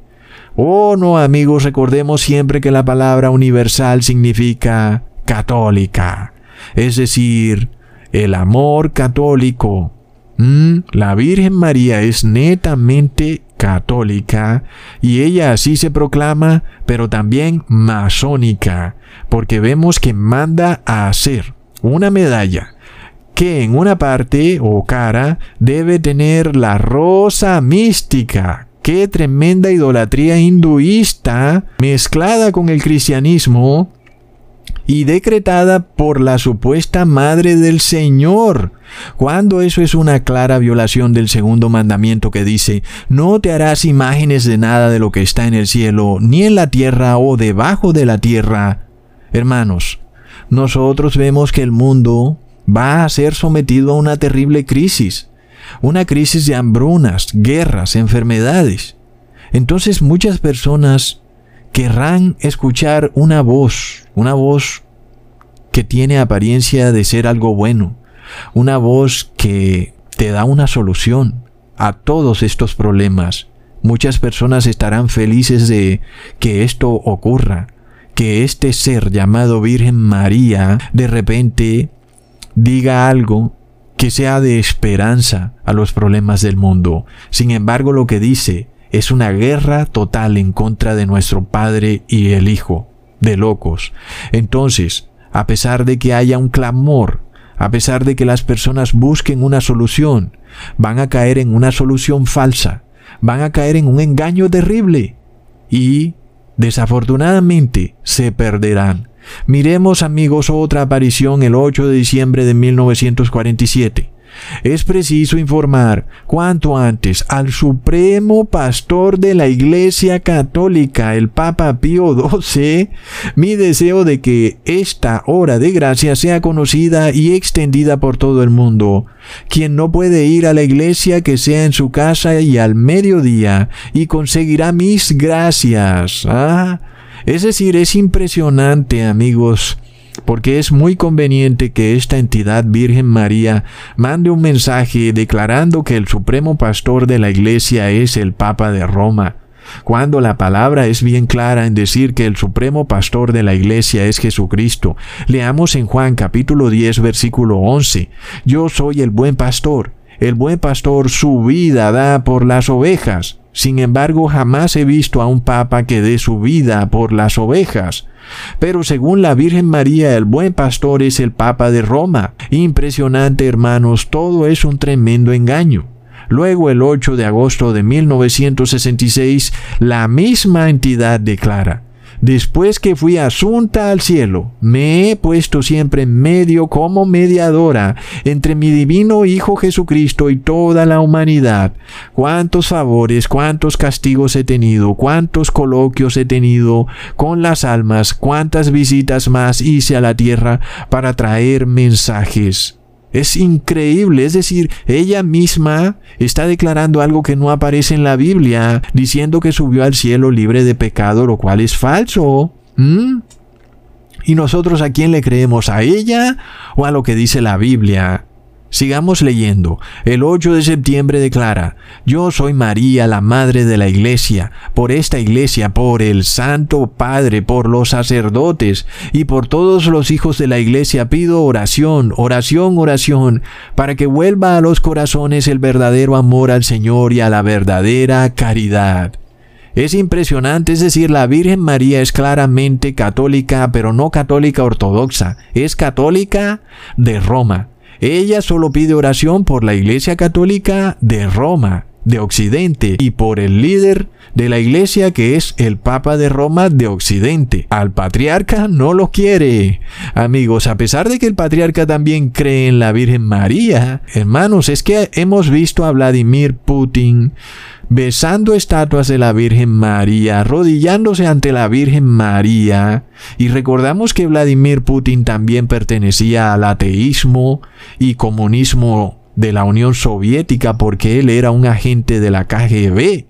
Oh, no, amigos, recordemos siempre que la palabra universal significa católica, es decir, el amor católico. Mm, la Virgen María es netamente católica y ella así se proclama, pero también masónica, porque vemos que manda a hacer una medalla que en una parte o cara debe tener la rosa mística Qué tremenda idolatría hinduista mezclada con el cristianismo y decretada por la supuesta madre del Señor, cuando eso es una clara violación del segundo mandamiento que dice, no te harás imágenes de nada de lo que está en el cielo, ni en la tierra o debajo de la tierra. Hermanos, nosotros vemos que el mundo va a ser sometido a una terrible crisis una crisis de hambrunas, guerras, enfermedades. Entonces muchas personas querrán escuchar una voz, una voz que tiene apariencia de ser algo bueno, una voz que te da una solución a todos estos problemas. Muchas personas estarán felices de que esto ocurra, que este ser llamado Virgen María de repente diga algo que sea de esperanza a los problemas del mundo. Sin embargo, lo que dice es una guerra total en contra de nuestro Padre y el Hijo, de locos. Entonces, a pesar de que haya un clamor, a pesar de que las personas busquen una solución, van a caer en una solución falsa, van a caer en un engaño terrible y, desafortunadamente, se perderán. Miremos amigos otra aparición el 8 de diciembre de 1947. Es preciso informar cuanto antes al Supremo Pastor de la Iglesia Católica, el Papa Pío XII, mi deseo de que esta hora de gracia sea conocida y extendida por todo el mundo. Quien no puede ir a la iglesia, que sea en su casa y al mediodía, y conseguirá mis gracias. Ah, es decir, es impresionante, amigos porque es muy conveniente que esta entidad Virgen María mande un mensaje declarando que el supremo pastor de la Iglesia es el Papa de Roma, cuando la palabra es bien clara en decir que el supremo pastor de la iglesia es Jesucristo. Leamos en Juan capítulo 10 versículo 11. Yo soy el buen pastor. El buen pastor su vida da por las ovejas. Sin embargo, jamás he visto a un papa que dé su vida por las ovejas. Pero según la Virgen María, el buen pastor es el Papa de Roma. Impresionante, hermanos, todo es un tremendo engaño. Luego, el 8 de agosto de 1966, la misma entidad declara, Después que fui asunta al cielo, me he puesto siempre en medio como mediadora entre mi divino Hijo Jesucristo y toda la humanidad. Cuántos favores, cuántos castigos he tenido, cuántos coloquios he tenido con las almas, cuántas visitas más hice a la tierra para traer mensajes. Es increíble, es decir, ella misma está declarando algo que no aparece en la Biblia, diciendo que subió al cielo libre de pecado, lo cual es falso. ¿Y nosotros a quién le creemos? ¿A ella o a lo que dice la Biblia? Sigamos leyendo. El 8 de septiembre declara, Yo soy María, la Madre de la Iglesia, por esta Iglesia, por el Santo Padre, por los sacerdotes y por todos los hijos de la Iglesia pido oración, oración, oración, para que vuelva a los corazones el verdadero amor al Señor y a la verdadera caridad. Es impresionante, es decir, la Virgen María es claramente católica, pero no católica ortodoxa, es católica de Roma. Ella solo pide oración por la Iglesia Católica de Roma, de Occidente, y por el líder de la Iglesia que es el Papa de Roma de Occidente. Al patriarca no lo quiere. Amigos, a pesar de que el patriarca también cree en la Virgen María, hermanos, es que hemos visto a Vladimir Putin besando estatuas de la Virgen María, arrodillándose ante la Virgen María. Y recordamos que Vladimir Putin también pertenecía al ateísmo y comunismo de la Unión Soviética porque él era un agente de la KGB.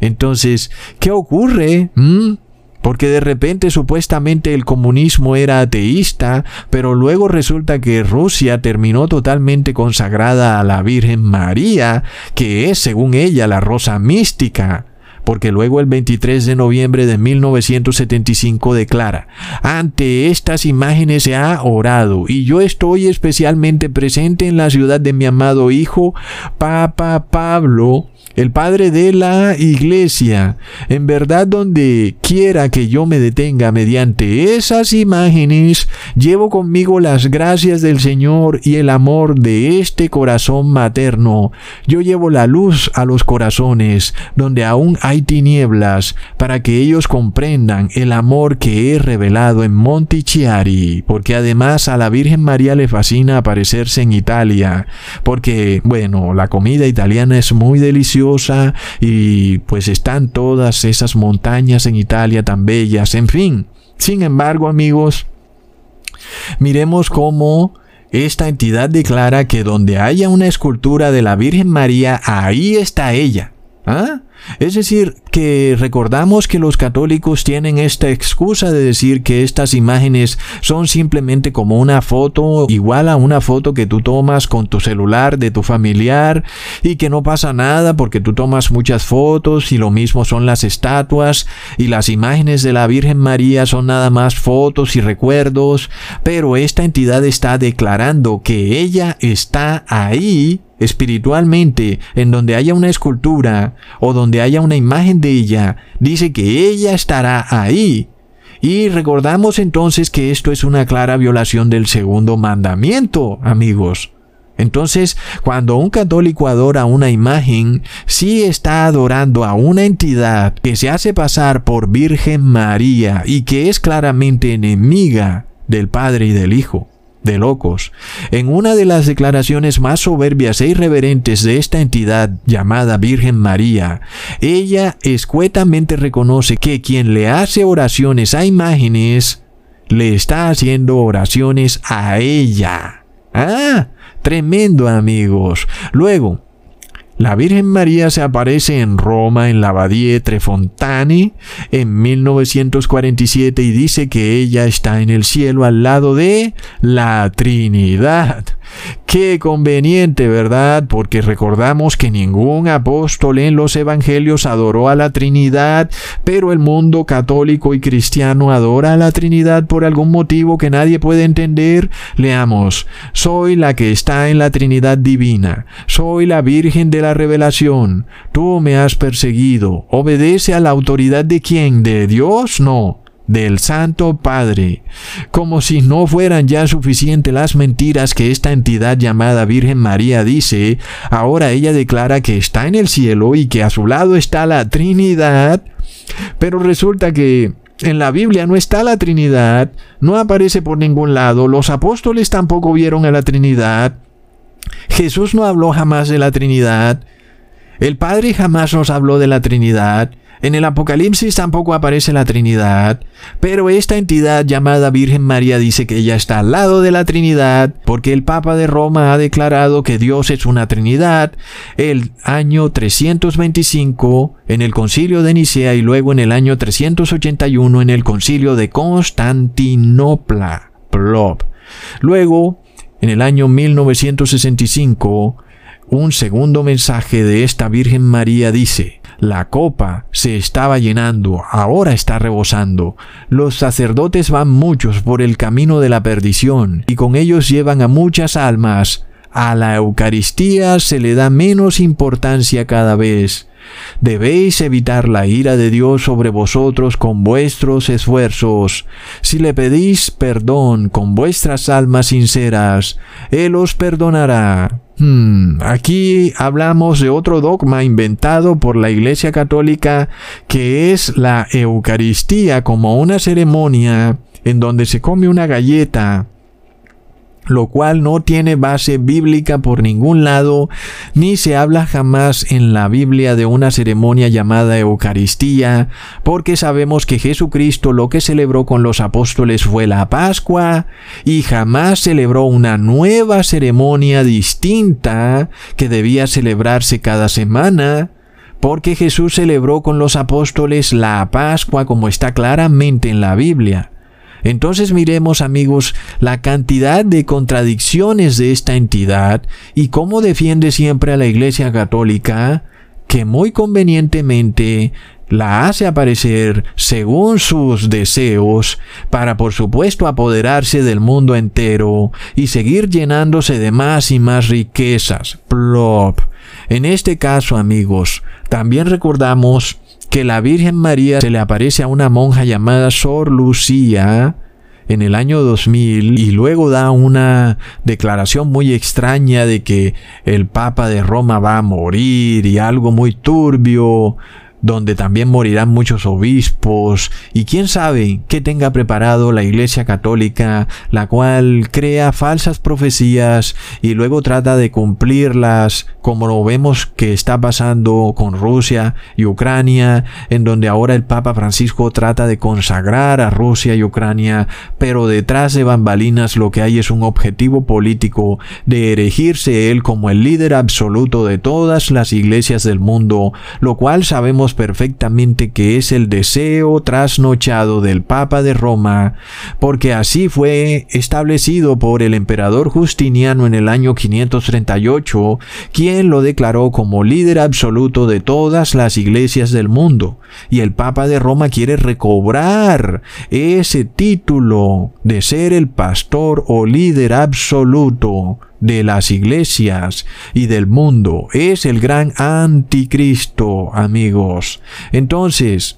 Entonces, ¿qué ocurre? ¿Mm? Porque de repente supuestamente el comunismo era ateísta, pero luego resulta que Rusia terminó totalmente consagrada a la Virgen María, que es según ella la rosa mística porque luego el 23 de noviembre de 1975 declara, ante estas imágenes se ha orado y yo estoy especialmente presente en la ciudad de mi amado hijo, Papa Pablo, el Padre de la Iglesia. En verdad, donde quiera que yo me detenga mediante esas imágenes, llevo conmigo las gracias del Señor y el amor de este corazón materno. Yo llevo la luz a los corazones, donde aún hay tinieblas, para que ellos comprendan el amor que he revelado en Montichiari, porque además a la Virgen María le fascina aparecerse en Italia, porque, bueno, la comida italiana es muy deliciosa, y pues están todas esas montañas en Italia tan bellas, en fin. Sin embargo, amigos, miremos cómo esta entidad declara que donde haya una escultura de la Virgen María, ahí está ella. ¿Ah? Es decir, que recordamos que los católicos tienen esta excusa de decir que estas imágenes son simplemente como una foto igual a una foto que tú tomas con tu celular de tu familiar y que no pasa nada porque tú tomas muchas fotos y lo mismo son las estatuas y las imágenes de la Virgen María son nada más fotos y recuerdos, pero esta entidad está declarando que ella está ahí espiritualmente, en donde haya una escultura o donde haya una imagen de ella, dice que ella estará ahí. Y recordamos entonces que esto es una clara violación del segundo mandamiento, amigos. Entonces, cuando un católico adora una imagen, sí está adorando a una entidad que se hace pasar por Virgen María y que es claramente enemiga del Padre y del Hijo. De locos. En una de las declaraciones más soberbias e irreverentes de esta entidad llamada Virgen María, ella escuetamente reconoce que quien le hace oraciones a imágenes, le está haciendo oraciones a ella. Ah, tremendo amigos. Luego, la Virgen María se aparece en Roma en la abadía Trefontane en 1947 y dice que ella está en el cielo al lado de la Trinidad. Qué conveniente, ¿verdad? Porque recordamos que ningún apóstol en los evangelios adoró a la Trinidad, pero el mundo católico y cristiano adora a la Trinidad por algún motivo que nadie puede entender. Leamos, soy la que está en la Trinidad divina, soy la Virgen de la Revelación, tú me has perseguido, obedece a la autoridad de quién, de Dios, no del Santo Padre, como si no fueran ya suficientes las mentiras que esta entidad llamada Virgen María dice, ahora ella declara que está en el cielo y que a su lado está la Trinidad, pero resulta que en la Biblia no está la Trinidad, no aparece por ningún lado, los apóstoles tampoco vieron a la Trinidad, Jesús no habló jamás de la Trinidad, el Padre jamás nos habló de la Trinidad, en el Apocalipsis tampoco aparece la Trinidad, pero esta entidad llamada Virgen María dice que ella está al lado de la Trinidad porque el Papa de Roma ha declarado que Dios es una Trinidad el año 325 en el concilio de Nicea y luego en el año 381 en el concilio de Constantinopla. Luego, en el año 1965, un segundo mensaje de esta Virgen María dice, la copa se estaba llenando, ahora está rebosando. Los sacerdotes van muchos por el camino de la perdición, y con ellos llevan a muchas almas. A la Eucaristía se le da menos importancia cada vez. Debéis evitar la ira de Dios sobre vosotros con vuestros esfuerzos. Si le pedís perdón con vuestras almas sinceras, Él os perdonará. Hmm, aquí hablamos de otro dogma inventado por la Iglesia Católica que es la Eucaristía como una ceremonia en donde se come una galleta lo cual no tiene base bíblica por ningún lado, ni se habla jamás en la Biblia de una ceremonia llamada Eucaristía, porque sabemos que Jesucristo lo que celebró con los apóstoles fue la Pascua, y jamás celebró una nueva ceremonia distinta que debía celebrarse cada semana, porque Jesús celebró con los apóstoles la Pascua como está claramente en la Biblia. Entonces miremos amigos la cantidad de contradicciones de esta entidad y cómo defiende siempre a la Iglesia Católica, que muy convenientemente la hace aparecer según sus deseos para por supuesto apoderarse del mundo entero y seguir llenándose de más y más riquezas. Plop. En este caso amigos, también recordamos que la Virgen María se le aparece a una monja llamada Sor Lucía en el año 2000 y luego da una declaración muy extraña de que el Papa de Roma va a morir y algo muy turbio donde también morirán muchos obispos, y quién sabe qué tenga preparado la Iglesia Católica, la cual crea falsas profecías y luego trata de cumplirlas, como lo vemos que está pasando con Rusia y Ucrania, en donde ahora el Papa Francisco trata de consagrar a Rusia y Ucrania, pero detrás de bambalinas lo que hay es un objetivo político de erigirse él como el líder absoluto de todas las iglesias del mundo, lo cual perfectamente que es el deseo trasnochado del Papa de Roma, porque así fue establecido por el emperador Justiniano en el año 538, quien lo declaró como líder absoluto de todas las iglesias del mundo. Y el Papa de Roma quiere recobrar ese título de ser el pastor o líder absoluto de las iglesias y del mundo. Es el gran anticristo, amigos. Entonces,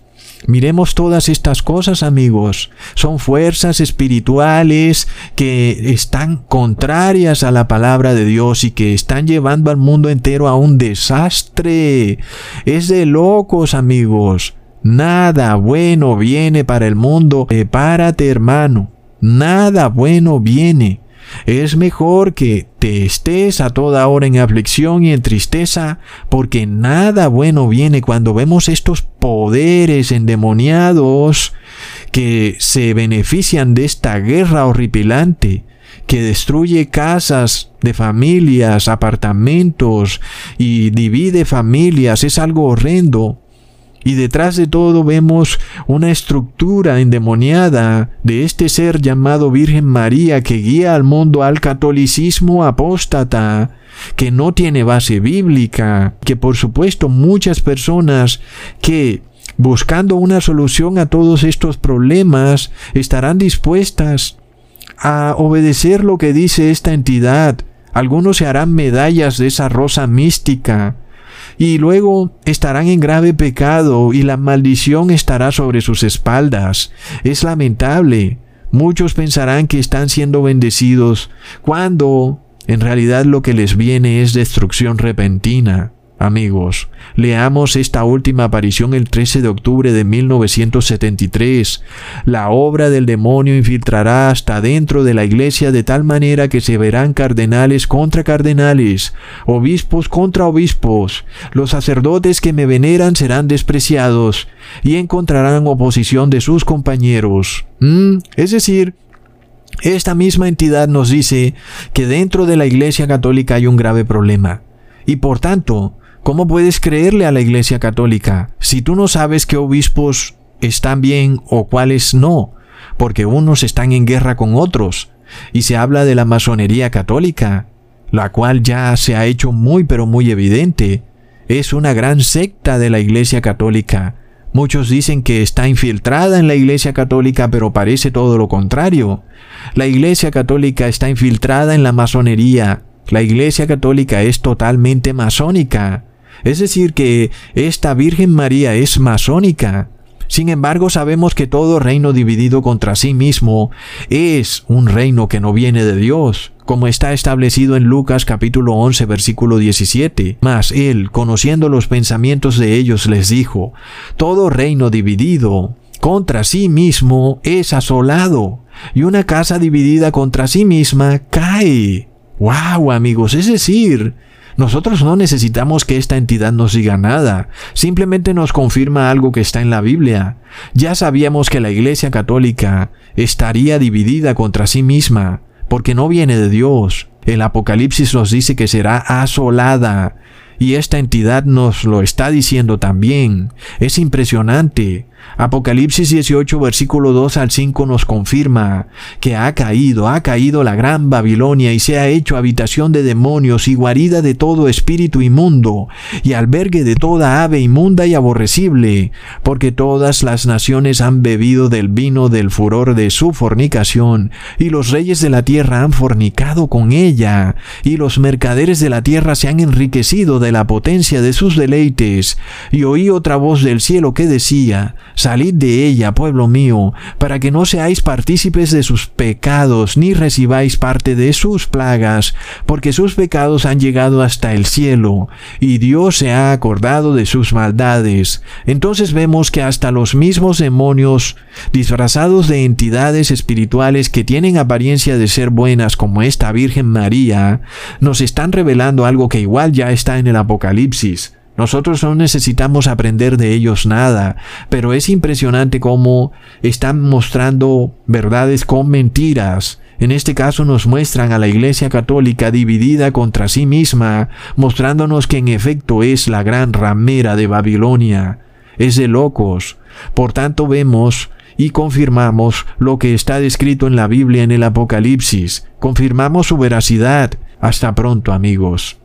Miremos todas estas cosas, amigos. Son fuerzas espirituales que están contrarias a la palabra de Dios y que están llevando al mundo entero a un desastre. Es de locos, amigos. Nada bueno viene para el mundo. Prepárate, hermano. Nada bueno viene. Es mejor que te estés a toda hora en aflicción y en tristeza, porque nada bueno viene cuando vemos estos poderes endemoniados que se benefician de esta guerra horripilante que destruye casas de familias, apartamentos y divide familias. Es algo horrendo. Y detrás de todo vemos una estructura endemoniada de este ser llamado Virgen María que guía al mundo al catolicismo apóstata, que no tiene base bíblica, que por supuesto muchas personas que buscando una solución a todos estos problemas estarán dispuestas a obedecer lo que dice esta entidad. Algunos se harán medallas de esa rosa mística, y luego estarán en grave pecado y la maldición estará sobre sus espaldas. Es lamentable. Muchos pensarán que están siendo bendecidos cuando en realidad lo que les viene es destrucción repentina. Amigos, leamos esta última aparición el 13 de octubre de 1973. La obra del demonio infiltrará hasta dentro de la iglesia de tal manera que se verán cardenales contra cardenales, obispos contra obispos. Los sacerdotes que me veneran serán despreciados y encontrarán oposición de sus compañeros. ¿Mm? Es decir, esta misma entidad nos dice que dentro de la Iglesia Católica hay un grave problema. Y por tanto, ¿Cómo puedes creerle a la Iglesia Católica si tú no sabes qué obispos están bien o cuáles no? Porque unos están en guerra con otros. Y se habla de la masonería católica, la cual ya se ha hecho muy pero muy evidente. Es una gran secta de la Iglesia Católica. Muchos dicen que está infiltrada en la Iglesia Católica, pero parece todo lo contrario. La Iglesia Católica está infiltrada en la masonería. La Iglesia Católica es totalmente masónica. Es decir, que esta Virgen María es masónica. Sin embargo, sabemos que todo reino dividido contra sí mismo es un reino que no viene de Dios, como está establecido en Lucas capítulo 11 versículo 17. Mas él, conociendo los pensamientos de ellos, les dijo, todo reino dividido contra sí mismo es asolado, y una casa dividida contra sí misma cae. ¡Wow, amigos! Es decir, nosotros no necesitamos que esta entidad nos diga nada, simplemente nos confirma algo que está en la Biblia. Ya sabíamos que la Iglesia Católica estaría dividida contra sí misma, porque no viene de Dios. El Apocalipsis nos dice que será asolada, y esta entidad nos lo está diciendo también. Es impresionante. Apocalipsis 18 versículo 2 al 5 nos confirma que ha caído, ha caído la gran Babilonia y se ha hecho habitación de demonios y guarida de todo espíritu inmundo y albergue de toda ave inmunda y aborrecible, porque todas las naciones han bebido del vino del furor de su fornicación y los reyes de la tierra han fornicado con ella y los mercaderes de la tierra se han enriquecido de la potencia de sus deleites. Y oí otra voz del cielo que decía Salid de ella, pueblo mío, para que no seáis partícipes de sus pecados, ni recibáis parte de sus plagas, porque sus pecados han llegado hasta el cielo, y Dios se ha acordado de sus maldades. Entonces vemos que hasta los mismos demonios, disfrazados de entidades espirituales que tienen apariencia de ser buenas como esta Virgen María, nos están revelando algo que igual ya está en el Apocalipsis. Nosotros no necesitamos aprender de ellos nada, pero es impresionante cómo están mostrando verdades con mentiras. En este caso nos muestran a la Iglesia Católica dividida contra sí misma, mostrándonos que en efecto es la gran ramera de Babilonia. Es de locos. Por tanto vemos y confirmamos lo que está descrito en la Biblia en el Apocalipsis. Confirmamos su veracidad. Hasta pronto amigos.